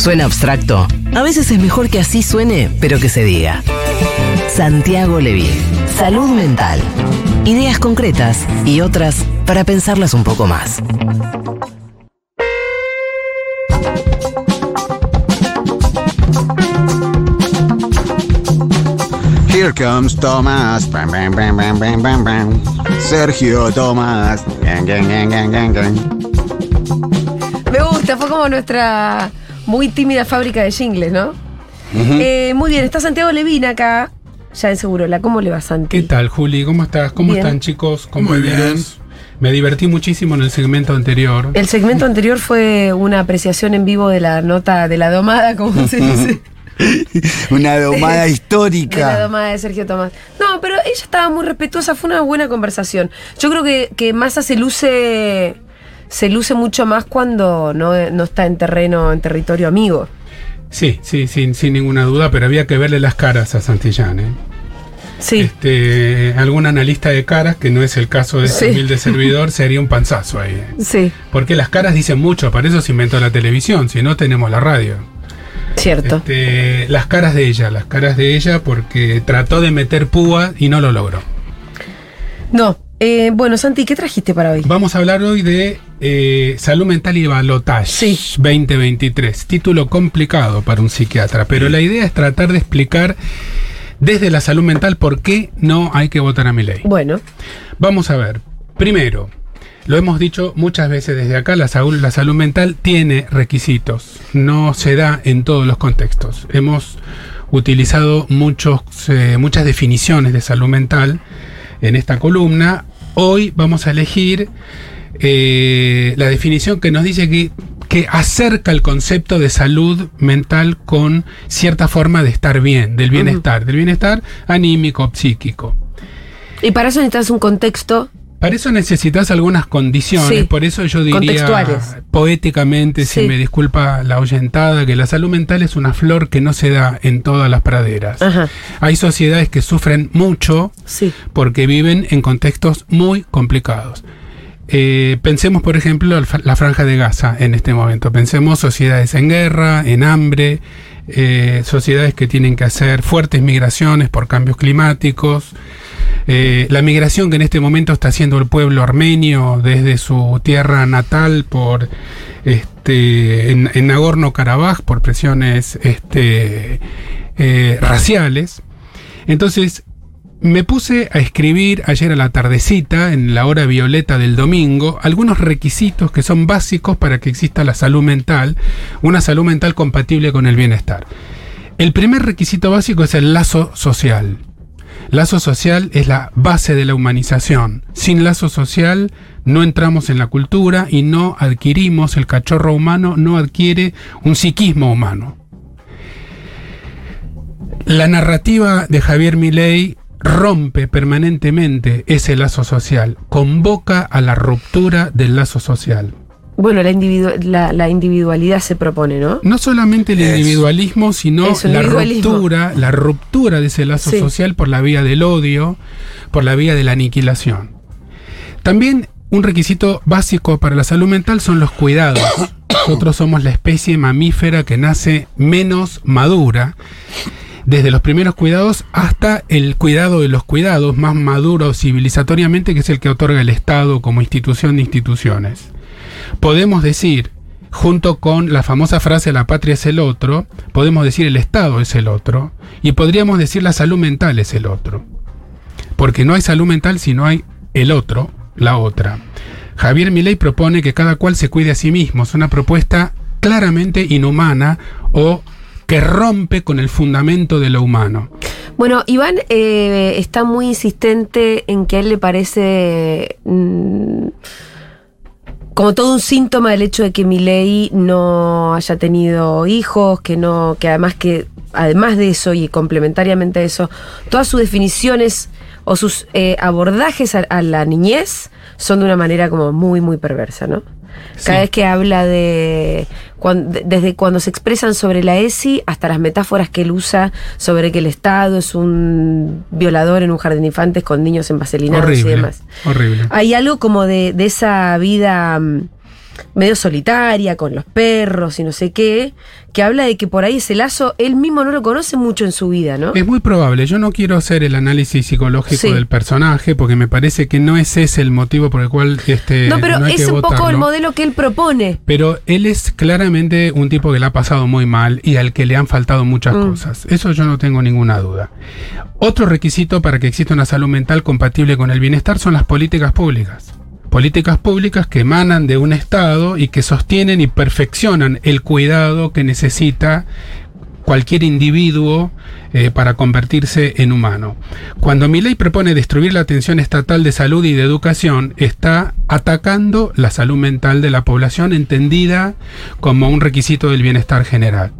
¿Suena abstracto? A veces es mejor que así suene, pero que se diga. Santiago Leví. Salud mental. Ideas concretas y otras para pensarlas un poco más. Here comes. Bam, bam, bam, bam. Sergio Tomás. Gang, gang, gang. Me gusta, fue como nuestra muy tímida fábrica de jingles, ¿no? Eh, muy bien, está Santiago Levina acá, ya en Segurola. ¿Cómo le va, Santi? ¿Qué tal, Juli? ¿Cómo estás? ¿Cómo Bien. están, chicos? Muy compañeros? Me divertí muchísimo en el segmento anterior. El segmento anterior fue una apreciación en vivo de la nota de la domada, como se dice. Una domada De la histórica. domada de Sergio Tomás. No, pero ella estaba muy respetuosa, fue una buena conversación. Yo creo que, que Massa se luce. Se luce mucho más cuando no, no está en terreno, en territorio amigo. Sí, sí, sin, sin ninguna duda, pero había que verle las caras a Santillán. ¿eh? Sí. Este, algún analista de caras, que no es el caso de este Sí. humilde servidor, sería un panzazo ahí. Sí, Porque las caras dicen mucho, para eso se inventó la televisión, si no tenemos la radio. cierto. Este, las caras de ella, las caras de ella, porque trató de meter púa y no lo logró. No. Eh, bueno, Santi, ¿qué trajiste para hoy? Vamos a hablar hoy de eh, salud mental y balotage Sí. 2023. Título complicado para un psiquiatra, pero la idea es tratar de explicar desde la salud mental por qué no hay que votar a mi ley. Bueno, Vamos a ver. Primero, lo hemos dicho muchas veces desde acá, la salud, la salud mental tiene requisitos, no se da en todos los contextos. Hemos utilizado muchos, eh, muchas definiciones de salud mental en esta columna. Hoy vamos a elegir eh, la definición que nos dice que, que acerca el concepto de salud mental con cierta forma de estar bien, del bienestar, del bienestar anímico, psíquico. y para eso necesitas un contexto. Para eso necesitas algunas condiciones, Sí. por eso yo diría poéticamente, Sí. si me disculpa la oyentada, que la salud mental es una flor que no se da en todas las praderas. Ajá. Hay sociedades que sufren mucho Sí. porque viven en contextos muy complicados. Eh, pensemos, por ejemplo, la franja de Gaza en este momento. Pensemos sociedades en guerra, en hambre, eh, sociedades que tienen que hacer fuertes migraciones por cambios climáticos. Eh, la migración que en este momento está haciendo el pueblo armenio desde su tierra natal por este, en, Nagorno-Karabaj por presiones este, eh, raciales. Entonces, me puse a escribir ayer a la tardecita, en la hora violeta del domingo, algunos requisitos que son básicos para que exista la salud mental, una salud mental compatible con el bienestar. El primer requisito básico es el lazo social. Lazo social es la base de la humanización. Sin lazo social no entramos en la cultura y no adquirimos, el cachorro humano no adquiere un psiquismo humano. La narrativa de Javier Milei rompe permanentemente ese lazo social, convoca a la ruptura del lazo social. Bueno, la, individu- la, la individualidad se propone, ¿no? No solamente el individualismo, sino la ruptura, la ruptura de ese lazo Sí. social por la vía del odio, por la vía de la aniquilación. También un requisito básico para la salud mental son los cuidados. Nosotros somos la especie mamífera que nace menos madura, desde los primeros cuidados hasta el cuidado de los cuidados, más maduro civilizatoriamente, que es el que otorga el Estado como institución de instituciones. Podemos decir, junto con la famosa frase la patria es el otro, podemos decir el Estado es el otro, y podríamos decir la salud mental es el otro. Porque no hay salud mental si no hay el otro, la otra. Javier Milei propone que cada cual se cuide a sí mismo. Es una propuesta claramente inhumana o que rompe con el fundamento de lo humano. Bueno, Iván eh, está muy insistente en que a él le parece mm, como todo un síntoma del hecho de que Milei no haya tenido hijos, que no, que además que además de eso y complementariamente a eso, todas sus definiciones o sus eh, abordajes a, a la niñez son de una manera como muy muy perversa, ¿no? Cada Sí. vez que habla de, cuan- de- desde cuando se expresan sobre la ESI hasta las metáforas que él usa sobre que el Estado es un violador en un jardín de infantes con niños en vaselinados y Horrible. demás. Horrible. Hay algo como de, de esa vida mm, medio solitaria con los perros y no sé qué, que habla de que por ahí ese lazo él mismo no lo conoce mucho en su vida, ¿no? Es muy probable. Yo no quiero hacer el análisis psicológico Sí. del personaje porque me parece que no es ese el motivo por el cual este, no, pero hay es que un poco el modelo que él propone. Pero él es claramente un tipo que le ha pasado muy mal y al que le han faltado muchas Mm. cosas. Eso yo no tengo ninguna duda. Otro requisito para que exista una salud mental compatible con el bienestar son las políticas públicas. Políticas públicas que emanan de un Estado y que sostienen y perfeccionan el cuidado que necesita cualquier individuo eh, para convertirse en humano. Cuando mi ley propone destruir la atención estatal de salud y de educación, está atacando la salud mental de la población entendida como un requisito del bienestar general.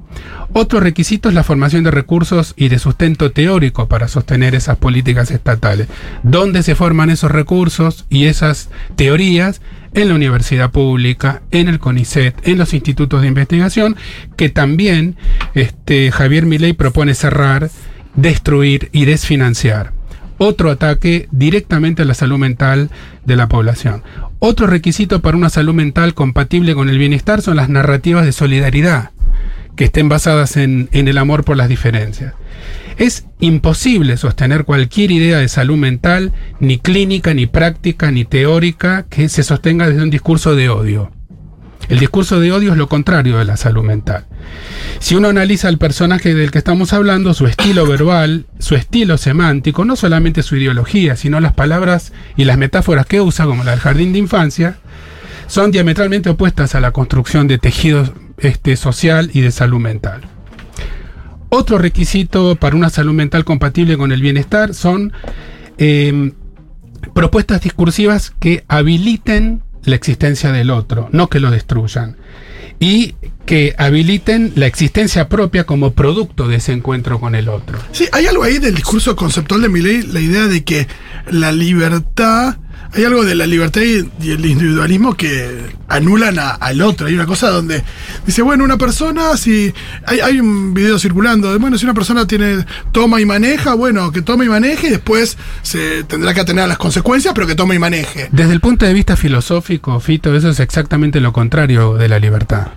Otro requisito es la formación de recursos y de sustento teórico para sostener esas políticas estatales. ¿Dónde se forman esos recursos y esas teorías? En la universidad pública, en el CONICET, en los institutos de investigación, que también este, Javier Milei propone cerrar, destruir y desfinanciar. Otro ataque directamente a la salud mental de la población. Otro requisito para una salud mental compatible con el bienestar son las narrativas de solidaridad que estén basadas en, en el amor por las diferencias. Es imposible sostener cualquier idea de salud mental, ni clínica, ni práctica, ni teórica, que se sostenga desde un discurso de odio. El discurso de odio es lo contrario de la salud mental. Si uno analiza al personaje del que estamos hablando, su estilo verbal, su estilo semántico, no solamente su ideología, sino las palabras y las metáforas que usa, como la del jardín de infancia, son diametralmente opuestas a la construcción de tejidos este, social y de salud mental. Otro requisito para una salud mental compatible con el bienestar son eh, propuestas discursivas que habiliten la existencia del otro, no que lo destruyan. Y que habiliten la existencia propia como producto de ese encuentro con el otro. Sí, hay algo ahí del discurso conceptual de Milley, la idea de que la libertad, hay algo de la libertad y, el individualismo que anulan a- al otro. Hay una cosa donde dice, bueno, una persona, si hay, hay un video circulando, de, bueno, si una persona tiene toma y maneja, bueno, que tome y maneje y después se tendrá que atener a las consecuencias, pero que tome y maneje. Desde el punto de vista filosófico, Fito, eso es exactamente lo contrario de la libertad.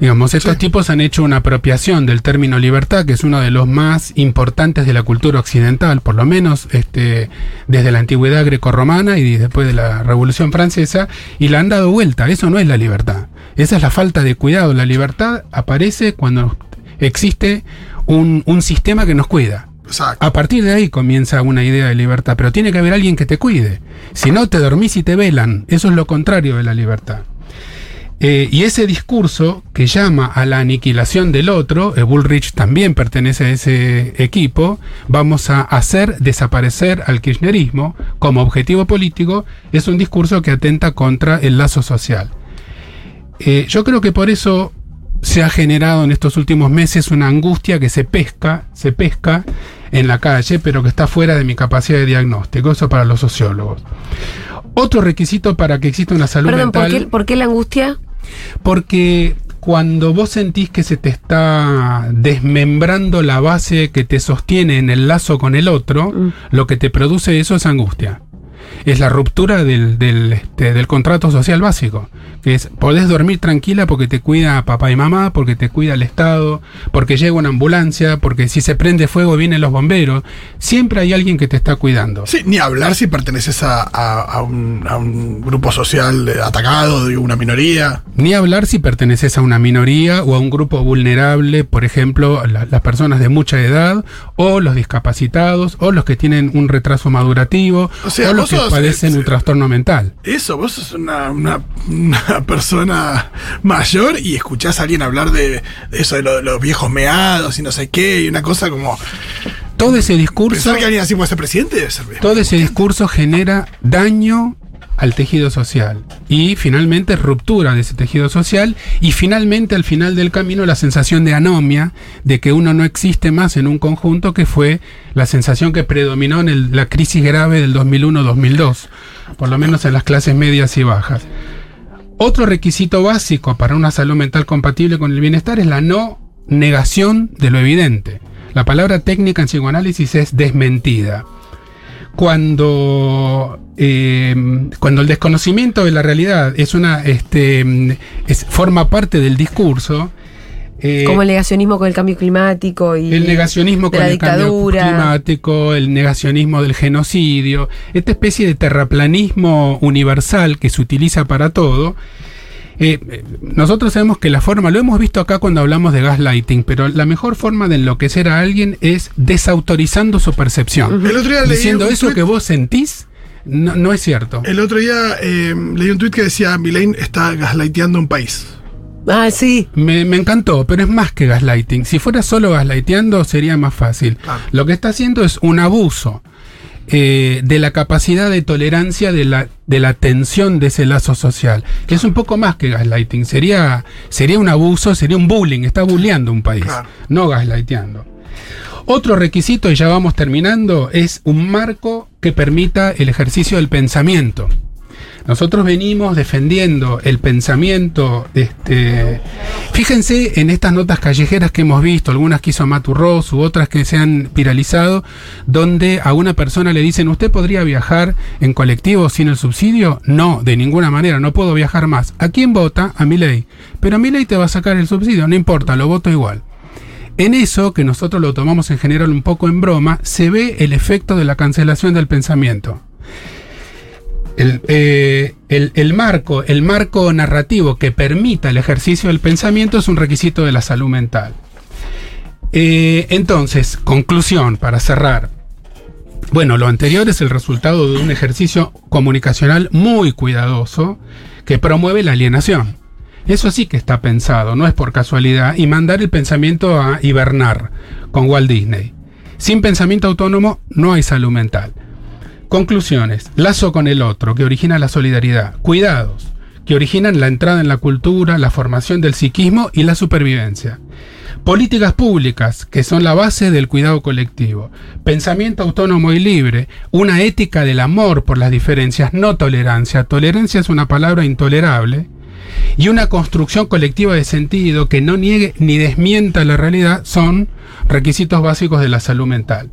Digamos, estos Sí. tipos han hecho una apropiación del término libertad, que es uno de los más importantes de la cultura occidental, por lo menos este, desde la antigüedad grecorromana y después de la Revolución Francesa, y la han dado vuelta. Eso no es la libertad. Esa es la falta de cuidado. La libertad aparece cuando existe un, un sistema que nos cuida. Exacto. A partir de ahí comienza una idea de libertad, pero tiene que haber alguien que te cuide. Si no, te dormís y te velan. Eso es lo contrario de la libertad. Eh, y ese discurso que llama a la aniquilación del otro, eh, Bullrich también pertenece a ese equipo, vamos a hacer desaparecer al kirchnerismo como objetivo político, es un discurso que atenta contra el lazo social. Eh, yo creo que por eso se ha generado en estos últimos meses una angustia que se pesca, se pesca en la calle, pero que está fuera de mi capacidad de diagnóstico, eso para los sociólogos. Otro requisito para que exista una salud Perdón, ¿por mental, qué, por qué la angustia? Porque cuando vos sentís que se te está desmembrando la base que te sostiene en el lazo con el otro, Mm. lo que te produce eso es angustia. Es la ruptura del, del, este, del contrato social básico. Que es, podés dormir tranquila porque te cuida papá y mamá, porque te cuida el Estado, porque llega una ambulancia, porque si se prende fuego vienen los bomberos. Siempre hay alguien que te está cuidando. Sí, ni hablar si perteneces a, a- a un, a un grupo social atacado, de una minoría. Ni hablar si perteneces a una minoría o a un grupo vulnerable, por ejemplo, la- las personas de mucha edad, o los discapacitados, o los que tienen un retraso madurativo, O sea, o los que sos, padecen eh, un trastorno mental. Eso, vos sos una, una- una persona mayor y escuchás a alguien hablar de, de eso, de, lo- de los viejos meados y no sé qué, y una cosa como... Todo ese discurso, Pensar que alguien así puede ser presidente debe ser todo ese discurso genera daño al tejido social y finalmente ruptura de ese tejido social y finalmente al final del camino la sensación de anomia de que uno no existe más en un conjunto que fue la sensación que predominó en la crisis grave del 2001-2002 por lo menos en las clases medias y bajas otro requisito básico para una salud mental compatible con el bienestar es la no negación de lo evidente. La palabra técnica en psicoanálisis es desmentida. Cuando, eh, cuando el desconocimiento de la realidad es una, este, es- forma parte del discurso, eh, Como el negacionismo con el cambio climático y el negacionismo con la el cambio climático, el negacionismo del genocidio, esta especie de terraplanismo universal que se utiliza para todo. Eh, nosotros sabemos que la forma, lo hemos visto acá cuando hablamos de gaslighting, pero la mejor forma de enloquecer a alguien es desautorizando su percepción. El otro día leí Diciendo un eso tuit- que vos sentís, no, no es cierto. El otro día eh, leí un tuit que decía Milei está gaslighteando un país. Ah, sí. Me, me encantó, pero es más que gaslighting. Si fuera solo gaslighteando sería más fácil. Lo que está haciendo es un abuso eh, de la capacidad de tolerancia de la, de la tensión de ese lazo social. Que es un poco más que gaslighting. Sería, sería un abuso, sería un bullying. Está bulleando un país, Claro. no gaslighteando. Otro requisito, y ya vamos terminando, es un marco que permita el ejercicio del pensamiento. Nosotros venimos defendiendo el pensamiento, este, fíjense en estas notas callejeras que hemos visto, algunas que hizo Maturros u otras que se han viralizado, donde a una persona le dicen, ¿usted podría viajar en colectivo sin el subsidio? No, de ninguna manera, no puedo viajar más. ¿A quién vota? A mi ley. Pero a mi ley te va a sacar el subsidio, no importa, lo voto igual. En eso, que nosotros lo tomamos en general un poco en broma, se ve el efecto de la cancelación del pensamiento. El, eh, el- el marco, el marco narrativo que permita el ejercicio del pensamiento es un requisito de la salud mental. Eh, entonces, conclusión para cerrar. Bueno, lo anterior es el resultado de un ejercicio comunicacional muy cuidadoso que promueve la alienación. Eso sí que está pensado, no es por casualidad, y mandar el pensamiento a hibernar con Walt Disney. Sin pensamiento autónomo no hay salud mental. Conclusiones. Lazo con el otro, que origina la solidaridad. Cuidados, que originan la entrada en la cultura, la formación del psiquismo y la supervivencia. Políticas públicas, que son la base del cuidado colectivo. Pensamiento autónomo y libre. Una ética del amor por las diferencias, no tolerancia. Tolerancia es una palabra intolerable. Y una construcción colectiva de sentido que no niegue ni desmienta la realidad son requisitos básicos de la salud mental.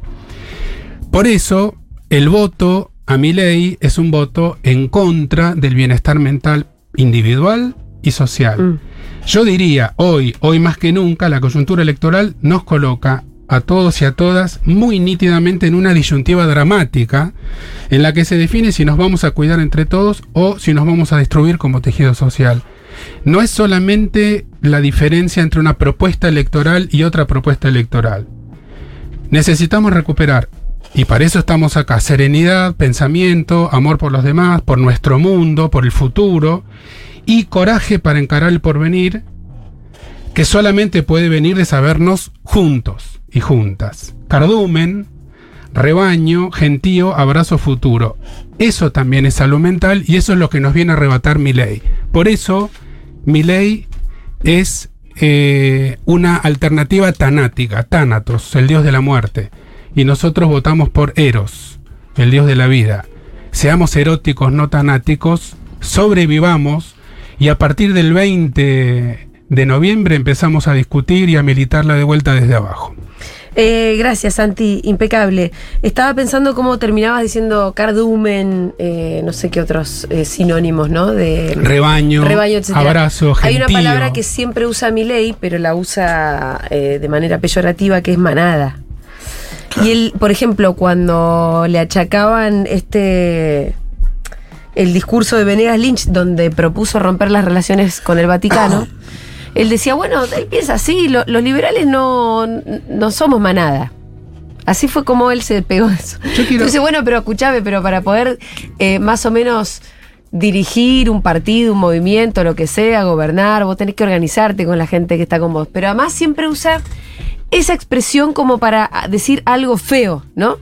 Por eso, el voto a mi ley es un voto en contra del bienestar mental individual y social. Mm. Yo diría, hoy, hoy más que nunca, la coyuntura electoral nos coloca a todos y a todas muy nítidamente en una disyuntiva dramática en la que se define si nos vamos a cuidar entre todos o si nos vamos a destruir como tejido social. No es solamente la diferencia entre una propuesta electoral y otra propuesta electoral. Necesitamos recuperar, y para eso estamos acá, serenidad, pensamiento, amor por los demás, por nuestro mundo, por el futuro, y coraje para encarar el porvenir, que solamente puede venir de sabernos juntos y juntas. Cardumen, rebaño, gentío, abrazo futuro. Eso también es salud mental y eso es lo que nos viene a arrebatar mi ley. Por eso, mi ley es eh, una alternativa tanática, Tánatos, el dios de la muerte. Y nosotros votamos por Eros, el dios de la vida. Seamos eróticos, no tanáticos, sobrevivamos y a partir del 20 de noviembre empezamos a discutir y a militarla de vuelta desde abajo. Eh, gracias, Santi, impecable. Estaba pensando cómo terminabas diciendo cardumen, eh, no sé qué otros eh, sinónimos, ¿no? De Rebaño, abrazo, Hay una gentío. palabra que siempre usa mi ley, pero la usa eh, de manera peyorativa, que es manada. Y él, por ejemplo, cuando le achacaban este el discurso de Venegas Lynch, donde propuso romper las relaciones con el Vaticano, él decía, bueno, él piensa así, lo- los liberales no, no somos manada. Así fue como él se pegó eso. Yo quiero- Entonces, bueno, pero escuchame, pero para poder eh, más o menos dirigir un partido, un movimiento, lo que sea, gobernar, vos tenés que organizarte con la gente que está con vos. Pero además siempre usa esa expresión como para decir algo feo, ¿no?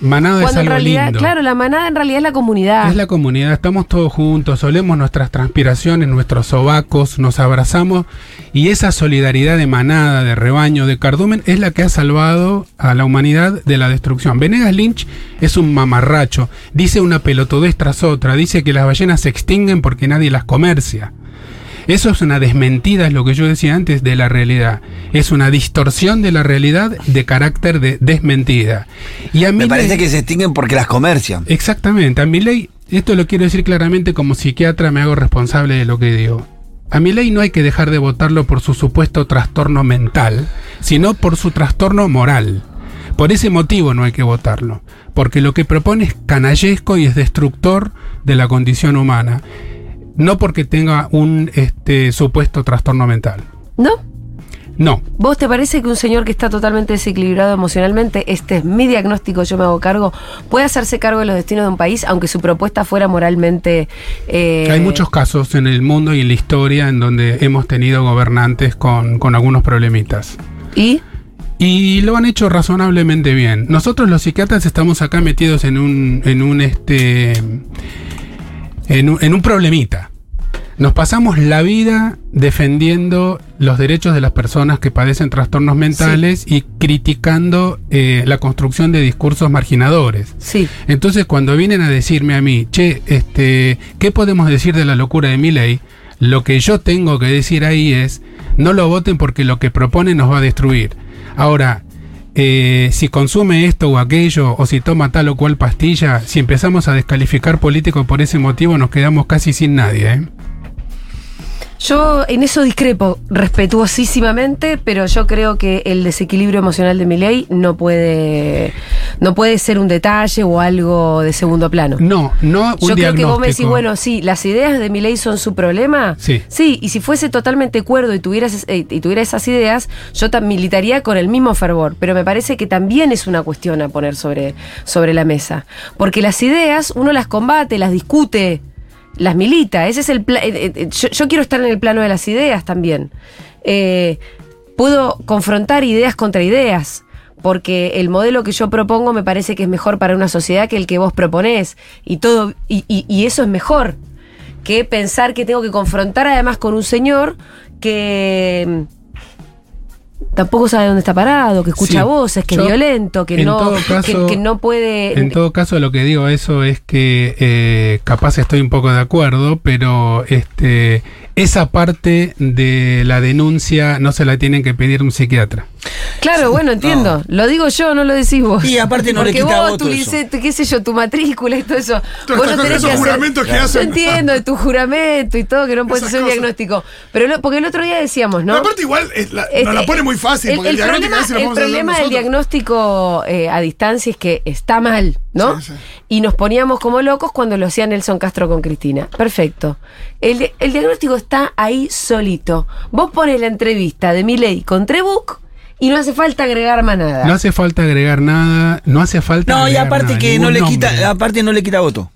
Manada es Cuando en algo realidad, lindo. claro, la manada en realidad es la comunidad. Es la comunidad, estamos todos juntos, olemos nuestras transpiraciones, nuestros sobacos, nos abrazamos y esa solidaridad de manada, de rebaño, de cardumen es la que ha salvado a la humanidad de la destrucción. Venegas Lynch es un mamarracho, dice una pelotudez tras otra, dice que las ballenas se extinguen porque nadie las comercia. Eso es una desmentida, es lo que yo decía antes, de la realidad. Es una distorsión de la realidad de carácter de desmentida. Y a mí Me parece que se extinguen porque las comercian. Exactamente. A mi ley, esto lo quiero decir claramente como psiquiatra, me hago responsable de lo que digo. A mi ley no hay que dejar de votarlo por su supuesto trastorno mental, sino por su trastorno moral. Por ese motivo no hay que votarlo, porque lo que propone es canallesco y es destructor de la condición humana, no porque tenga un este, supuesto trastorno mental. ¿No? No, ¿Vos te parece que un señor que está totalmente desequilibrado emocionalmente, este es mi diagnóstico, yo me hago cargo, puede hacerse cargo de los destinos de un país, aunque su propuesta fuera moralmente... eh, hay muchos casos en el mundo y en la historia en donde hemos tenido gobernantes con, con algunos problemitas. ¿Y? Y lo han hecho razonablemente bien. Nosotros los psiquiatras estamos acá metidos en un, en un este. En un, en un problemita. Nos pasamos la vida defendiendo los derechos de las personas que padecen trastornos mentales y criticando eh, la construcción de discursos marginadores. Sí. Entonces, cuando vienen a decirme a mí, che, este, ¿qué podemos decir de la locura de mi ley? Lo que yo tengo que decir ahí es, no lo voten porque lo que propone nos va a destruir. Ahora, eh, si consume esto o aquello, o si toma tal o cual pastilla, si empezamos a descalificar políticos por ese motivo, nos quedamos casi sin nadie. ¿eh? Yo en eso discrepo respetuosísimamente, pero yo creo que el desequilibrio emocional de Milei no puede, no puede ser un detalle o algo de segundo plano. No, no un Yo creo que vos me decís, bueno, sí, las ideas de Milei son su problema. Sí. Sí, y si fuese totalmente cuerdo y tuviera, esas- eh, y tuviera esas ideas, yo militaría con el mismo fervor. Pero me parece que también es una cuestión a poner sobre, sobre la mesa. Porque las ideas uno las combate, las discute, las milita. Ese es el pla- eh, eh, yo, yo quiero estar en el plano de las ideas también. Eh, puedo confrontar ideas contra ideas. Porque el modelo que yo propongo me parece que es mejor para una sociedad que el que vos proponés. Y todo, y, eso es mejor que pensar que tengo que confrontar además con un señor que tampoco sabe dónde está parado, que escucha Sí. voces, que Yo, es violento, que no, que- no puede. En todo caso, lo que digo eso es que eh, capaz estoy un poco de acuerdo, pero este esa parte de la denuncia no se la tienen que pedir un psiquiatra. Claro, bueno, entiendo. Lo digo yo, no lo decís vos. Y aparte no le Porque quita vos, voto tu lice- qué sé yo, tu matrícula y todo eso. Vos no tenés que esos hacer. juramentos que Yo hacen. entiendo de tu juramento y todo, que no puedes hacer un diagnóstico. Pero lo- porque el otro día decíamos, ¿no? Pero aparte igual eh, la- Este, nos la pone muy fácil, el, porque el, el diagnóstico problema, a el problema del diagnóstico eh, a distancia es que está mal, ¿no? Sí, sí. Y nos poníamos como locos cuando lo hacía Nelson Castro con Cristina. Perfecto. El diagnóstico está ahí solito. Vos pones la entrevista de Milei con Trebuch y no hace falta agregar más nada. No hace falta agregar nada, no hace falta No, y aparte nada, que no le nombre. quita, aparte no le quita voto.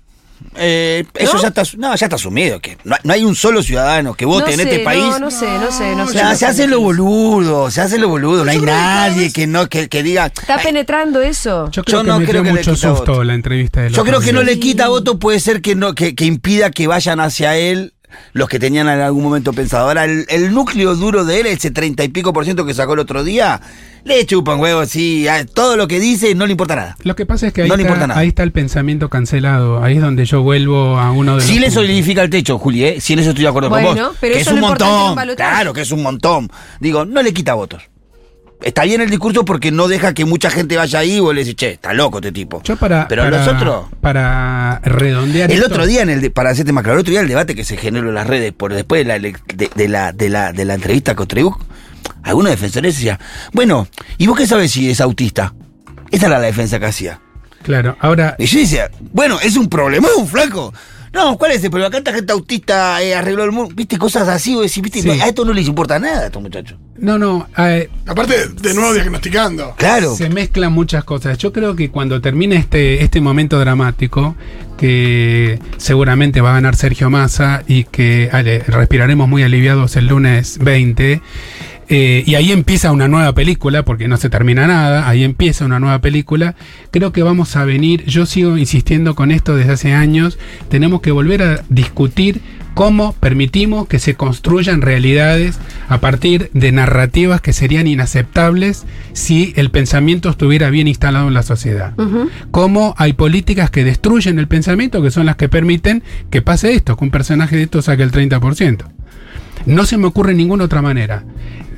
Eh, Eso ¿No? ya está, no, ya está asumido, que no, no hay un solo ciudadano que vote No en sé, este país. No, no sé, no sé, no O sé. sea, se hace lo boludo, se hace lo boludo, no hay nadie que no que, que diga. ¿Está "Ay, penetrando eso? Yo creo Yo que no me creo dio que le mucho quita susto voto. la entrevista de Yo creo que no le quita voto, puede ser que no que, que impida que vayan hacia él los que tenían en algún momento pensado. Ahora, el, el núcleo duro de él, ese treinta y pico por ciento que sacó el otro día, le chupan huevos, sí, a- todo lo que dice no le importa nada. Lo que pasa es que ahí, No le importa está, nada. ahí está el pensamiento cancelado. Ahí es donde yo vuelvo a uno de Sí los le solidifica el techo, Juli, ¿eh? Sí, en eso estoy de acuerdo Bueno, con vos. pero que eso es un montón. Claro que es un montón. Digo, no le quita votos. Está bien el discurso porque no deja que mucha gente vaya ahí y vos le decís, che, está loco este tipo. Yo para, Pero para, los otros. para redondear El esto- otro día, en el de- para hacerte más claro, el otro día el debate que se generó en las redes por después de la, de, de la, de, la, de la entrevista con Trebuch, algunos defensores decían, bueno, ¿y vos qué sabes si es autista? Esa era la defensa que hacía. Claro, ahora Y yo decía, bueno, es un problema, un flaco. No, ¿cuál es el problema? Acá esta gente autista eh, arregló el mundo. Viste, cosas así, vos decís, viste, Sí. a esto no les importa nada a estos muchachos. no, no, eh, Aparte, de nuevo diagnosticando. Claro. Se mezclan muchas cosas. Yo creo que cuando termine este, este momento dramático, que seguramente va a ganar Sergio Massa y que ale, respiraremos muy aliviados el lunes 20, eh, y ahí empieza una nueva película, porque no se termina nada, ahí empieza una nueva película, creo que vamos a venir, yo sigo insistiendo con esto desde hace años, tenemos que volver a discutir cómo permitimos que se construyan realidades a partir de narrativas que serían inaceptables si el pensamiento estuviera bien instalado en la sociedad. Cómo hay políticas que destruyen el pensamiento, que son las que permiten que pase esto, que un personaje de esto saque el 30%. No se me ocurre ninguna otra manera.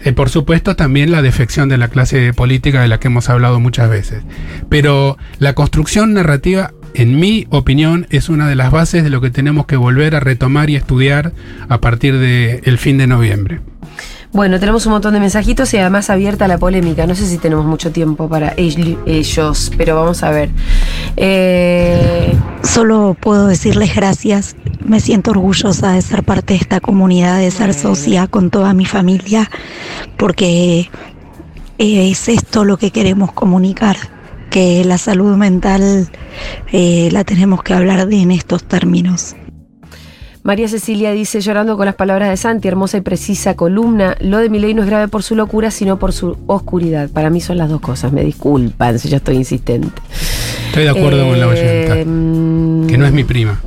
Eh, por supuesto, también la defección de la clase política de la que hemos hablado muchas veces. Pero la construcción narrativa, en mi opinión, es una de las bases de lo que tenemos que volver a retomar y estudiar a partir del fin de noviembre. Bueno, tenemos un montón de mensajitos y además abierta la polémica. No sé si tenemos mucho tiempo para ell- ellos, pero vamos a ver. Eh, Solo puedo decirles gracias. Me siento orgullosa de ser parte de esta comunidad, de ser socia con toda mi familia, porque es esto lo que queremos comunicar, que la salud mental eh, la tenemos que hablar de en estos términos. María Cecilia dice, llorando con las palabras de Santi, hermosa y precisa columna, lo de mi ley no es grave por su locura, sino por su oscuridad. Para mí son las dos cosas, me disculpan si ya estoy insistente. Estoy de acuerdo con la oyenta, Eh, mm, que no es mi prima.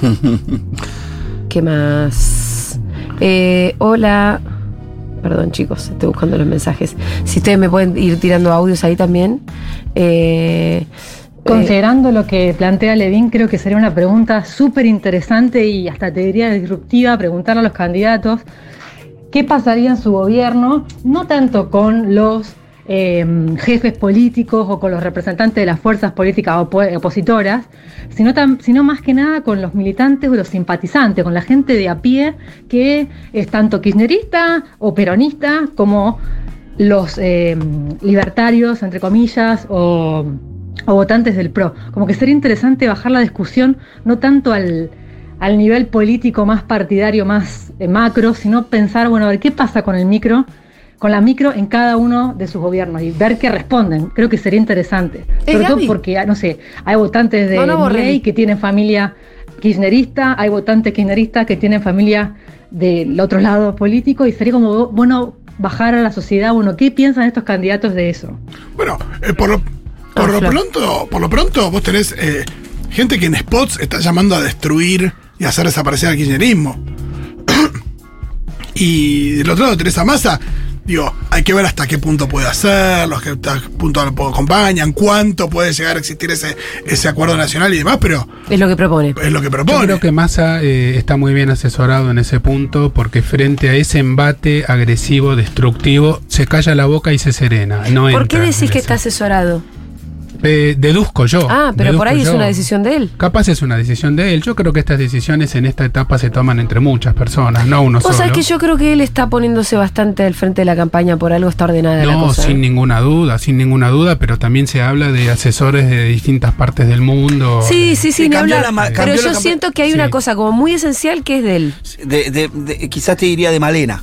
¿Qué más? Eh, hola. Perdón, chicos, estoy buscando los mensajes. Si ustedes me pueden ir tirando audios ahí también. Eh, Considerando lo que plantea Levin, creo que sería una pregunta súper interesante y hasta te diría disruptiva preguntarle a los candidatos qué pasaría en su gobierno, no tanto con los eh, jefes políticos o con los representantes de las fuerzas políticas opo- opositoras, sino, más que nada con los militantes o los simpatizantes, con la gente de a pie que es tanto kirchnerista o peronista como los eh, libertarios, entre comillas, o, o votantes del PRO. Como que sería interesante bajar la discusión no tanto al, al nivel político más partidario, más eh, macro, sino pensar, bueno, a ver qué pasa con el micro, con la micro en cada uno de sus gobiernos y ver qué responden. Creo que sería interesante. Eh, Sobre todo porque, ah, no sé, hay votantes de No, que tienen familia kirchnerista, hay votantes kirchneristas que tienen familia del otro lado político y sería como bueno bajar a la sociedad, bueno, ¿qué piensan estos candidatos de eso? Bueno, eh, por, lo, por lo pronto, por lo pronto vos tenés eh, gente que en spots está llamando a destruir y hacer desaparecer al kirchnerismo. y del otro lado tenés a Massa. Digo, hay que ver hasta qué punto puede hacerlo, hasta qué punto lo acompañan, cuánto puede llegar a existir ese, ese acuerdo nacional y demás, pero es lo que propone. es lo que Yo propone. creo que Massa eh, está muy bien asesorado en ese punto porque frente a ese embate agresivo, destructivo, se calla la boca y se serena. No ¿Por entra qué decís que está asesorado? Eh, deduzco yo. Ah, pero por ahí es una decisión de él. Capaz es una decisión de él. Yo creo que estas decisiones en esta etapa se toman entre muchas personas, no uno Vos solo. sabés que yo creo que él está poniéndose bastante al frente de la campaña, por algo está ordenada la No, cosa. sin ¿eh? ninguna duda, sin ninguna duda, pero también se habla de asesores de distintas partes del mundo. Sí, sí, sí, Sí, ni hablar. la ma- Pero yo siento que hay Sí. una cosa como muy esencial que es de él. De- de- de- quizás te diría de Malena.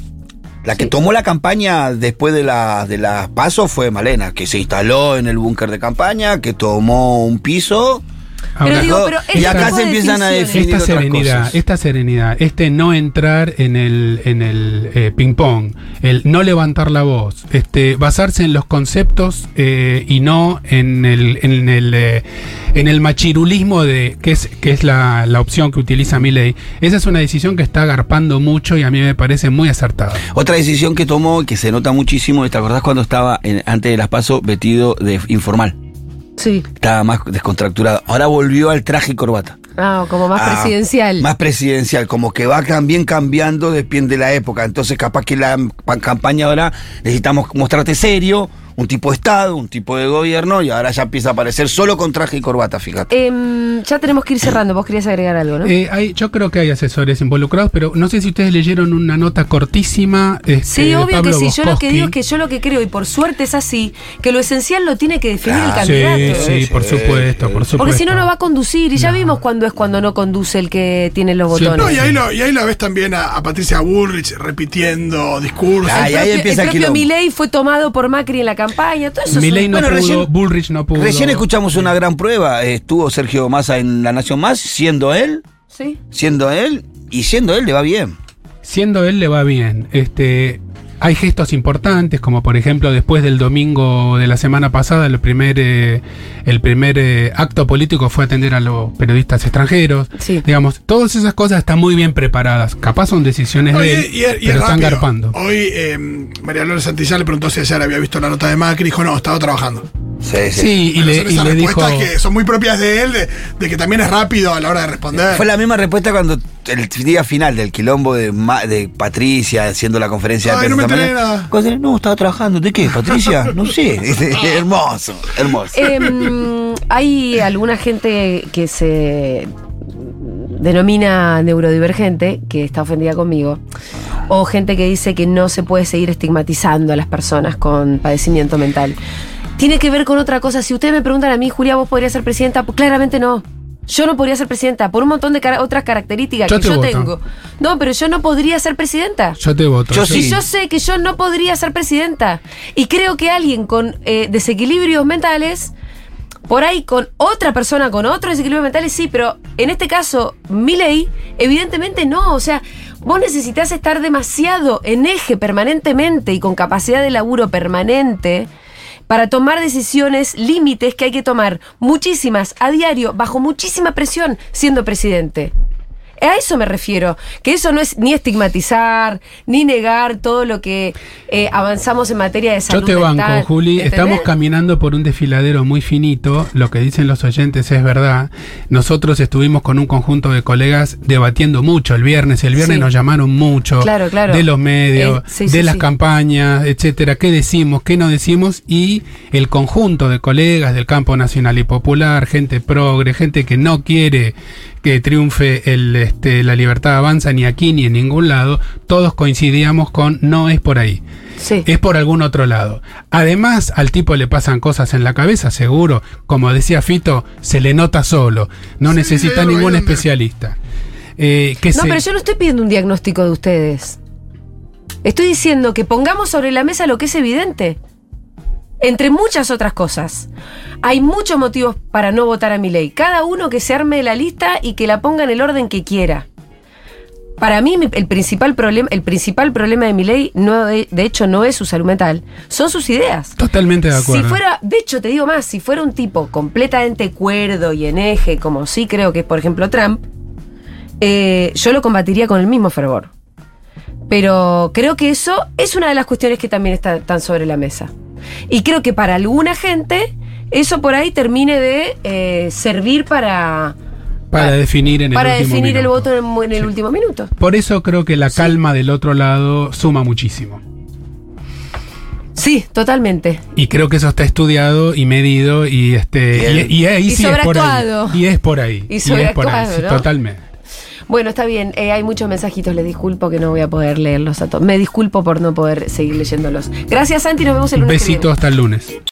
La que Sí. tomó la campaña después de la de las pasos fue Malena, que se instaló en el búnker de campaña, que tomó un piso. Pero Ahora, digo, pero y este acá se de empiezan a definir esta otras serenidad, cosas. esta serenidad, este no entrar en el, en el eh, ping-pong, el no levantar la voz, este basarse en los conceptos eh, y no en el, en el, eh, en el machirulismo de que es, que es la, la opción que utiliza Milley. Esa es una decisión que está agarpando mucho y a mí me parece muy acertada. Otra decisión que tomó y que se nota muchísimo, ¿te acordás cuando estaba en- antes de las pasos vestido de informal? Sí. Estaba más descontracturado. Ahora volvió al traje y corbata. Ah, como más Ah, presidencial. Más presidencial, como que va también cambiando, depende de la época. Entonces, capaz que la pa- campaña ahora necesitamos mostrarte serio, un tipo de Estado, un tipo de gobierno, y ahora ya empieza a aparecer solo con traje y corbata, fíjate. Em, ya tenemos que ir cerrando. Vos querías agregar algo, ¿no? Eh, hay, yo creo que hay asesores involucrados, pero no sé si ustedes leyeron una nota cortísima. este, Sí, de obvio que Pablo sí. Yo lo que digo es que yo lo que creo, y por suerte es así, que lo esencial lo tiene que definir Ah, el Sí, candidato. sí, por supuesto, por supuesto. Porque si no, no va a conducir. Y ya vimos cuándo es cuando no conduce el que tiene los Sí, botones. No, y ahí, lo, y ahí la ves también a, a Patricia Bullrich repitiendo discursos. Ah, y ahí el empieza el propio. Milei fue tomado por Macri en la campaña. Todo eso Milei no Bueno, pudo, recién- Bullrich no pudo. Recién escuchamos una gran prueba. Estuvo Sergio Massa en La Nación Más, siendo él, Sí. siendo él, y siendo él le va bien. Siendo él le va bien. Este, hay gestos importantes, como por ejemplo después del domingo de la semana pasada, el primer, eh, el primer eh, acto político fue atender a los periodistas extranjeros. Sí. Digamos, todas esas cosas están muy bien preparadas. Capaz son decisiones de él, y- y es pero están rápido. garpando. Hoy eh, María Lourdes Santillán le preguntó si ayer había visto la nota de Macri y dijo, no, estaba trabajando. Sí, sí. Sí, y le, son y le dijo. respuestas que son muy propias de él, de, de que también es rápido a la hora de responder. Fue la misma respuesta cuando el día final del quilombo de, Ma- de Patricia haciendo la conferencia Ay, de no me prensa. Cuando dice, No, estaba trabajando. ¿De qué, Patricia? No sé. hermoso, hermoso. Em, hay alguna gente que se denomina neurodivergente, que está ofendida conmigo, o gente que dice que no se puede seguir estigmatizando a las personas con padecimiento mental. Tiene que ver con otra cosa. Si ustedes me preguntan a mí, Julia, ¿vos podrías ser presidenta? Pues claramente no. Yo no podría ser presidenta por un montón de otras características Yo que te yo voto. tengo. No, pero yo no podría ser presidenta. Yo te voto. Yo Y sí. yo sé que yo no podría ser presidenta. Y creo que alguien con eh, desequilibrios mentales, por ahí con otra persona con otros desequilibrios mentales, sí, pero en este caso, Milei, evidentemente no. O sea, vos necesitas estar demasiado en eje permanentemente y con capacidad de laburo permanente para tomar decisiones, límites que hay que tomar, muchísimas, a diario, bajo muchísima presión, siendo presidente. A eso me refiero, que eso no es ni estigmatizar, ni negar todo lo que eh, avanzamos en materia de salud Yo te banco, mental, Juli. ¿entendés? Estamos caminando por un desfiladero muy finito. Lo que dicen los oyentes es verdad. Nosotros estuvimos con un conjunto de colegas debatiendo mucho el viernes. El viernes Sí. nos llamaron mucho Claro, claro. de los medios, Eh, sí, de sí, las campañas, etcétera. ¿Qué decimos? ¿Qué no decimos? Y el conjunto de colegas del campo nacional y popular, gente progre, gente que no quiere que triunfe el, este, la libertad avanza ni aquí ni en ningún lado, todos coincidíamos con no es por ahí Sí. es por algún otro lado. Además, al tipo le pasan cosas en la cabeza, seguro. Como decía Fito, se le nota solo. No Sí, necesita ningún especialista. Eh, que No, se- pero yo no estoy pidiendo un diagnóstico de ustedes. Estoy diciendo que pongamos sobre la mesa lo que es evidente. Entre muchas otras cosas. Hay muchos motivos para no votar a mi ley. Cada uno que se arme la lista y que la ponga en el orden que quiera. Para mí el principal problema, el principal problema de mi ley, no, de, de hecho, no es su salud mental, son sus ideas. Totalmente de acuerdo. Si fuera, de hecho, te digo más, si fuera un tipo completamente cuerdo y en eje, como sí creo que es, por ejemplo, Trump, eh, yo lo combatiría con el mismo fervor. Pero creo que eso es una de las cuestiones que también está- están sobre la mesa. Y creo que para alguna gente eso por ahí termine de eh, servir para, para definir en el para último definir el voto en, en el Sí. último minuto. Por eso creo que la calma del otro lado suma muchísimo. Sí, totalmente. Y creo que eso está estudiado y medido y este y, y ahí Y sí es por ahí. Y es por ahí. Y es por ahí, totalmente. Bueno, está bien. eh, hay muchos mensajitos. Les disculpo que no voy a poder leerlos a todos. Me disculpo por no poder seguir leyéndolos. Gracias, Santi. Nos vemos el Un lunes. que viene. besito hasta el lunes.